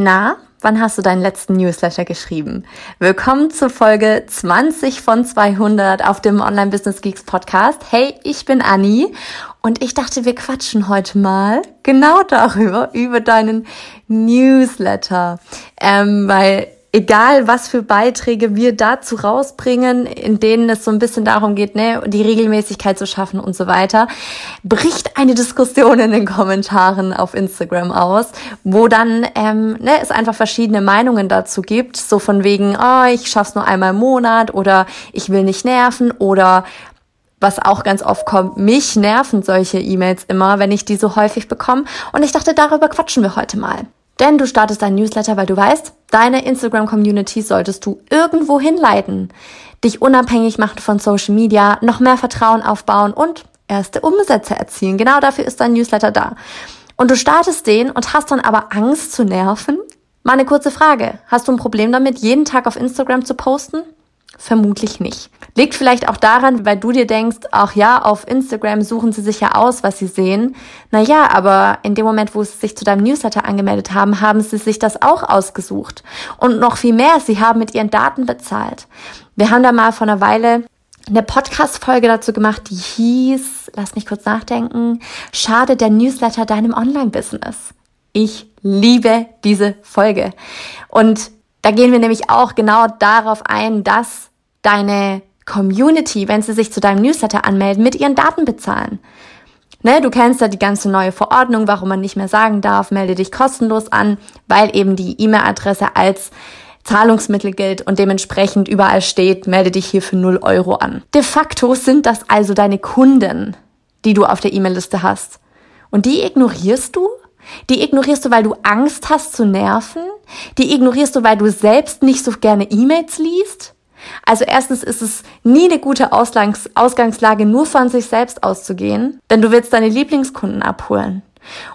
Na, wann hast du deinen letzten Newsletter geschrieben? Willkommen zur Folge 20 von 200 auf dem Online Business Geeks Podcast. Hey, ich bin Anni und ich dachte, wir quatschen heute mal genau darüber, über deinen Newsletter. Ähm, weil egal was für Beiträge wir dazu rausbringen, in denen es so ein bisschen darum geht, ne, die Regelmäßigkeit zu schaffen und so weiter, bricht eine Diskussion in den Kommentaren auf Instagram aus, wo dann ähm, ne, es einfach verschiedene Meinungen dazu gibt, so von wegen, oh, ich schaff's nur einmal im Monat oder ich will nicht nerven oder was auch ganz oft kommt, mich nerven solche E-Mails immer, wenn ich die so häufig bekomme. Und ich dachte, darüber quatschen wir heute mal. Denn du startest dein Newsletter, weil du weißt, deine Instagram-Community solltest du irgendwo hinleiten, dich unabhängig machen von Social Media, noch mehr Vertrauen aufbauen und erste Umsätze erzielen. Genau dafür ist dein Newsletter da. Und du startest den und hast dann aber Angst zu nerven? Mal eine kurze Frage. Hast du ein Problem damit, jeden Tag auf Instagram zu posten? Vermutlich nicht. Liegt vielleicht auch daran, weil du dir denkst, ach ja, auf Instagram suchen sie sich ja aus, was sie sehen. Naja, aber in dem Moment, wo sie sich zu deinem Newsletter angemeldet haben, haben sie sich das auch ausgesucht. Und noch viel mehr, sie haben mit ihren Daten bezahlt. Wir haben da mal vor einer Weile eine Podcast-Folge dazu gemacht, die hieß, lass mich kurz nachdenken, schade der Newsletter deinem Online-Business. Ich liebe diese Folge. Und da gehen wir nämlich auch genau darauf ein, dass deine Community, wenn sie sich zu deinem Newsletter anmelden, mit ihren Daten bezahlen. Ne, du kennst ja die ganze neue Verordnung, warum man nicht mehr sagen darf, melde dich kostenlos an, weil eben die E-Mail-Adresse als Zahlungsmittel gilt und dementsprechend überall steht, melde dich hier für 0 Euro an. De facto sind das also deine Kunden, die du auf der E-Mail-Liste hast. Und die ignorierst du? Die ignorierst du, weil du Angst hast zu nerven? Die ignorierst du, weil du selbst nicht so gerne E-Mails liest? Also erstens ist es nie eine gute Ausgangs Ausgangslage, nur von sich selbst auszugehen, denn du willst deine Lieblingskunden abholen.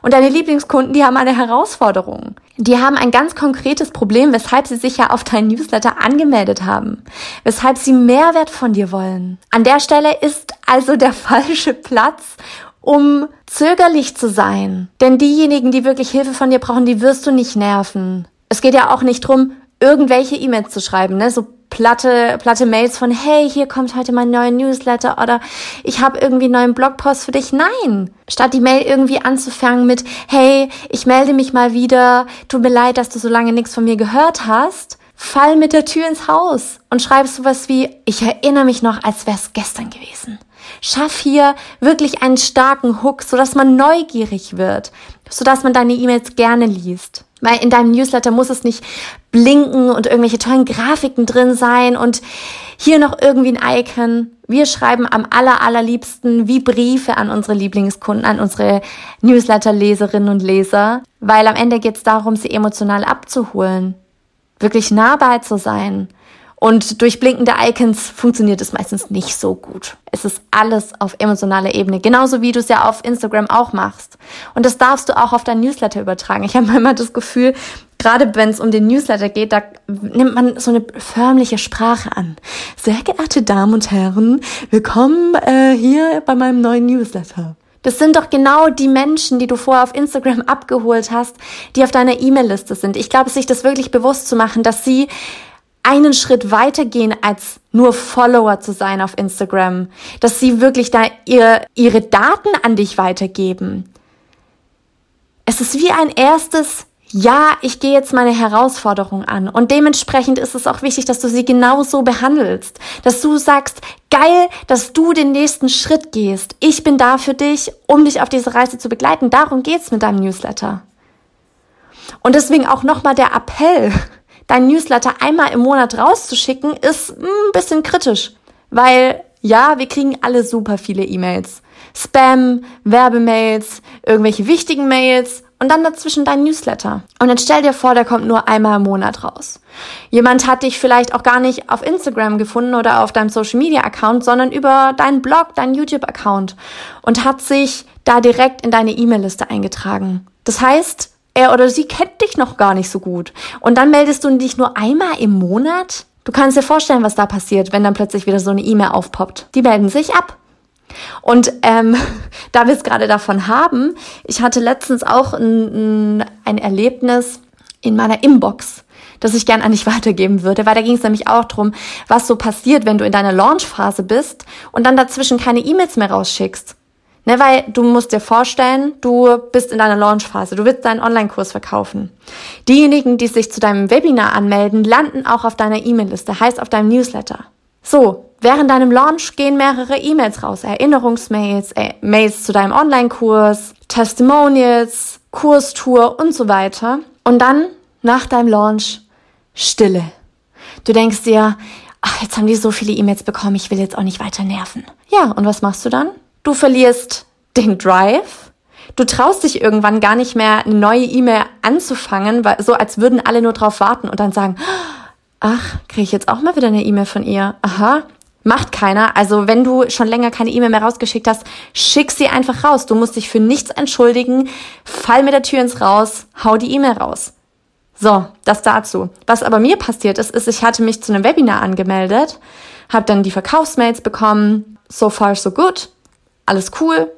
Und deine Lieblingskunden, die haben eine Herausforderung. Die haben ein ganz konkretes Problem, weshalb sie sich ja auf deinen Newsletter angemeldet haben. Weshalb sie Mehrwert von dir wollen. An der Stelle ist also der falsche Platz, um zögerlich zu sein. Denn diejenigen, die wirklich Hilfe von dir brauchen, die wirst du nicht nerven. Es geht ja auch nicht drum, irgendwelche E-Mails zu schreiben, ne? So platte, platte Mails von, hey, hier kommt heute mein neuer Newsletter oder ich habe irgendwie einen neuen Blogpost für dich. Nein. Statt die Mail irgendwie anzufangen mit, hey, ich melde mich mal wieder, tut mir leid, dass du so lange nichts von mir gehört hast, fall mit der Tür ins Haus und schreib sowas wie, ich erinnere mich noch, als wäre es gestern gewesen. Schaff hier wirklich einen starken Hook, sodass man neugierig wird, sodass man deine E-Mails gerne liest. Weil in deinem Newsletter muss es nicht blinken und irgendwelche tollen Grafiken drin sein und hier noch irgendwie ein Icon. Wir schreiben am aller, allerliebsten wie Briefe an unsere Lieblingskunden, an unsere Newsletter-Leserinnen und Leser, weil am Ende geht es darum, sie emotional abzuholen, wirklich nahbar zu sein und durch blinkende Icons funktioniert es meistens nicht so gut. Es ist alles auf emotionaler Ebene, genauso wie du es ja auf Instagram auch machst. Und das darfst du auch auf dein Newsletter übertragen. Ich habe manchmal das Gefühl, gerade wenn es um den Newsletter geht, da nimmt man so eine förmliche Sprache an. Sehr geehrte Damen und Herren, willkommen äh, hier bei meinem neuen Newsletter. Das sind doch genau die Menschen, die du vorher auf Instagram abgeholt hast, die auf deiner E-Mail-Liste sind. Ich glaube, sich das wirklich bewusst zu machen, dass sie einen Schritt weitergehen, als nur Follower zu sein auf Instagram, dass sie wirklich da ihr, ihre Daten an dich weitergeben. Es ist wie ein erstes, ja, ich gehe jetzt meine Herausforderung an. Und dementsprechend ist es auch wichtig, dass du sie genauso behandelst. Dass du sagst, geil, dass du den nächsten Schritt gehst. Ich bin da für dich, um dich auf diese Reise zu begleiten. Darum geht's mit deinem Newsletter. Und deswegen auch nochmal der Appell dein Newsletter einmal im Monat rauszuschicken, ist ein bisschen kritisch. Weil ja, wir kriegen alle super viele E-Mails. Spam, Werbemails, irgendwelche wichtigen Mails und dann dazwischen dein Newsletter. Und dann stell dir vor, der kommt nur einmal im Monat raus. Jemand hat dich vielleicht auch gar nicht auf Instagram gefunden oder auf deinem Social Media Account, sondern über deinen Blog, deinen YouTube Account und hat sich da direkt in deine E-Mail-Liste eingetragen. Das heißt, er oder sie kennt dich noch gar nicht so gut. Und dann meldest du dich nur einmal im Monat? Du kannst dir vorstellen, was da passiert, wenn dann plötzlich wieder so eine E-Mail aufpoppt. Die melden sich ab. Und ähm, da wir es gerade davon haben, ich hatte letztens auch ein, ein Erlebnis, in meiner Inbox, das ich gern an dich weitergeben würde, weil da ging es nämlich auch drum, was so passiert, wenn du in deiner Launchphase bist und dann dazwischen keine E-Mails mehr rausschickst. Ne, weil du musst dir vorstellen, du bist in deiner Launchphase, du willst deinen Online-Kurs verkaufen. Diejenigen, die sich zu deinem Webinar anmelden, landen auch auf deiner E-Mail-Liste, heißt auf deinem Newsletter. So, während deinem Launch gehen mehrere E-Mails raus, Erinnerungsmails, äh, Mails zu deinem Online-Kurs, Testimonials, Kurstour und so weiter. Und dann, nach deinem Launch, Stille. Du denkst dir, ach, jetzt haben die so viele E-Mails bekommen, ich will jetzt auch nicht weiter nerven. Ja, und was machst du dann? Du verlierst den Drive. Du traust dich irgendwann gar nicht mehr, eine neue E-Mail anzufangen, weil, so als würden alle nur drauf warten und dann sagen, ach, kriege ich jetzt auch mal wieder eine E-Mail von ihr? Aha, Macht keiner. Also wenn du schon länger keine E-Mail mehr rausgeschickt hast, schick sie einfach raus. Du musst dich für nichts entschuldigen. Fall mit der Tür ins Raus, hau die E-Mail raus. So, das dazu. Was aber mir passiert ist, ist, ich hatte mich zu einem Webinar angemeldet, habe dann die Verkaufsmails bekommen. So far, so good alles cool.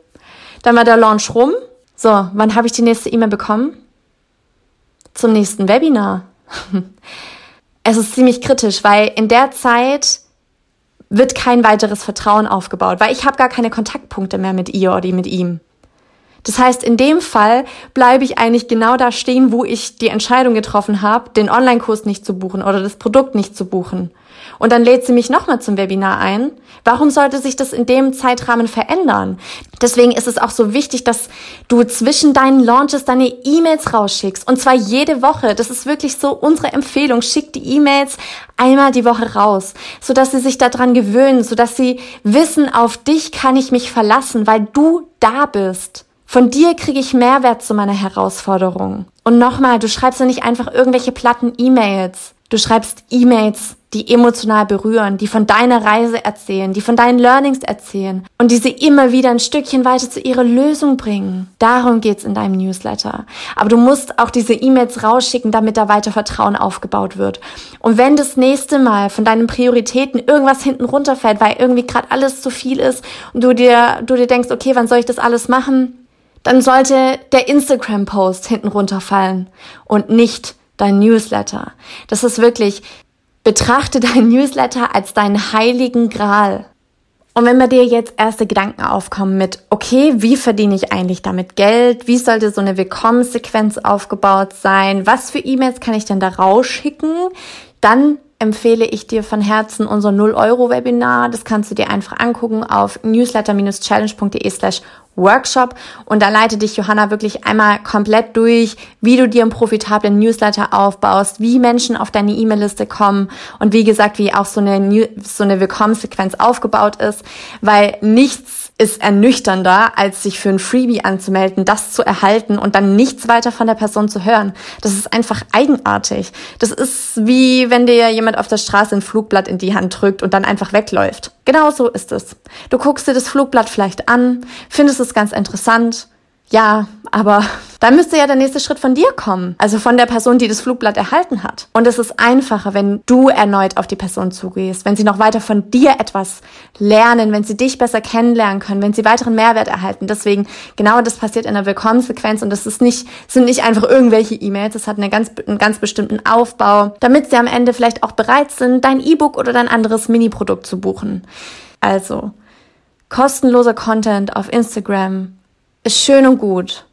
Dann war der Launch rum. So, wann habe ich die nächste E-Mail bekommen? Zum nächsten Webinar. es ist ziemlich kritisch, weil in der Zeit wird kein weiteres Vertrauen aufgebaut, weil ich habe gar keine Kontaktpunkte mehr mit ihr oder mit ihm. Das heißt, in dem Fall bleibe ich eigentlich genau da stehen, wo ich die Entscheidung getroffen habe, den Online-Kurs nicht zu buchen oder das Produkt nicht zu buchen. Und dann lädt sie mich nochmal zum Webinar ein. Warum sollte sich das in dem Zeitrahmen verändern? Deswegen ist es auch so wichtig, dass du zwischen deinen Launches deine E-Mails rausschickst. Und zwar jede Woche. Das ist wirklich so unsere Empfehlung. Schick die E-Mails einmal die Woche raus, sodass sie sich daran gewöhnen, sodass sie wissen, auf dich kann ich mich verlassen, weil du da bist. Von dir kriege ich Mehrwert zu meiner Herausforderung. Und nochmal, du schreibst ja nicht einfach irgendwelche platten E-Mails. Du schreibst E-Mails, die emotional berühren, die von deiner Reise erzählen, die von deinen Learnings erzählen und die sie immer wieder ein Stückchen weiter zu ihrer Lösung bringen. Darum geht's in deinem Newsletter. Aber du musst auch diese E-Mails rausschicken, damit da weiter Vertrauen aufgebaut wird. Und wenn das nächste Mal von deinen Prioritäten irgendwas hinten runterfällt, weil irgendwie gerade alles zu viel ist und du dir, du dir denkst, okay, wann soll ich das alles machen? Dann sollte der Instagram-Post hinten runterfallen und nicht dein Newsletter. Das ist wirklich, betrachte dein Newsletter als deinen heiligen Gral. Und wenn bei dir jetzt erste Gedanken aufkommen mit, okay, wie verdiene ich eigentlich damit Geld? Wie sollte so eine Willkommenssequenz aufgebaut sein? Was für E-Mails kann ich denn da rausschicken? Dann empfehle ich dir von Herzen unser 0-Euro-Webinar. Das kannst du dir einfach angucken auf newsletter-challenge.de slash Workshop und da leitet dich Johanna wirklich einmal komplett durch, wie du dir einen profitablen Newsletter aufbaust, wie Menschen auf deine E-Mail-Liste kommen und wie gesagt, wie auch so eine, New so eine Willkommenssequenz aufgebaut ist, weil nichts ist ernüchternder, als sich für ein Freebie anzumelden, das zu erhalten und dann nichts weiter von der Person zu hören. Das ist einfach eigenartig. Das ist wie wenn dir jemand auf der Straße ein Flugblatt in die Hand drückt und dann einfach wegläuft. Genau so ist es. Du guckst dir das Flugblatt vielleicht an, findest es ganz interessant, ja, aber dann müsste ja der nächste Schritt von dir kommen. Also von der Person, die das Flugblatt erhalten hat. Und es ist einfacher, wenn du erneut auf die Person zugehst, wenn sie noch weiter von dir etwas lernen, wenn sie dich besser kennenlernen können, wenn sie weiteren Mehrwert erhalten. Deswegen, genau das passiert in der Willkommenssequenz und das ist nicht, sind nicht einfach irgendwelche E-Mails. Es hat eine ganz, einen ganz bestimmten Aufbau, damit sie am Ende vielleicht auch bereit sind, dein E-Book oder dein anderes Mini-Produkt zu buchen. Also, kostenloser Content auf Instagram, ist schön und gut,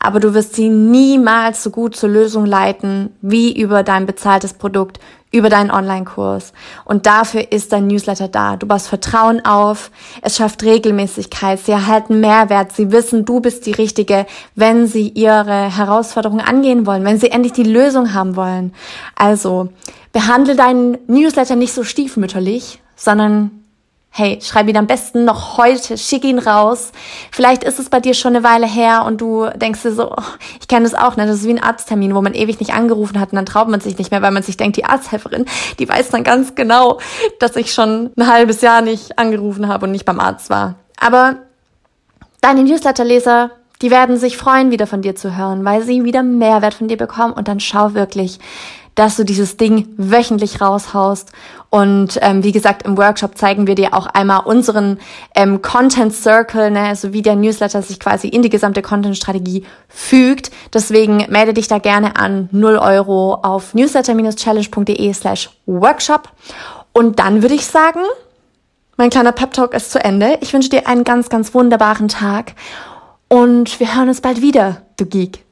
aber du wirst sie niemals so gut zur Lösung leiten wie über dein bezahltes Produkt, über deinen Online-Kurs. Und dafür ist dein Newsletter da. Du baust Vertrauen auf, es schafft Regelmäßigkeit, sie erhalten Mehrwert, sie wissen, du bist die Richtige, wenn sie ihre Herausforderungen angehen wollen, wenn sie endlich die Lösung haben wollen. Also, behandle deinen Newsletter nicht so stiefmütterlich, sondern Hey, schreib ihn am besten noch heute, schick ihn raus. Vielleicht ist es bei dir schon eine Weile her und du denkst dir so, oh, ich kenne das auch, ne? Das ist wie ein Arzttermin, wo man ewig nicht angerufen hat und dann traut man sich nicht mehr, weil man sich denkt, die Arzthelferin, die weiß dann ganz genau, dass ich schon ein halbes Jahr nicht angerufen habe und nicht beim Arzt war. Aber deine Newsletterleser, die werden sich freuen, wieder von dir zu hören, weil sie wieder Mehrwert von dir bekommen und dann schau wirklich, dass du dieses Ding wöchentlich raushaust. Und ähm, wie gesagt, im Workshop zeigen wir dir auch einmal unseren ähm, Content Circle, ne, also wie der Newsletter sich quasi in die gesamte Content-Strategie fügt. Deswegen melde dich da gerne an 0 Euro auf newsletter-challenge.de slash workshop. Und dann würde ich sagen, mein kleiner Pep-Talk ist zu Ende. Ich wünsche dir einen ganz, ganz wunderbaren Tag und wir hören uns bald wieder, du Geek.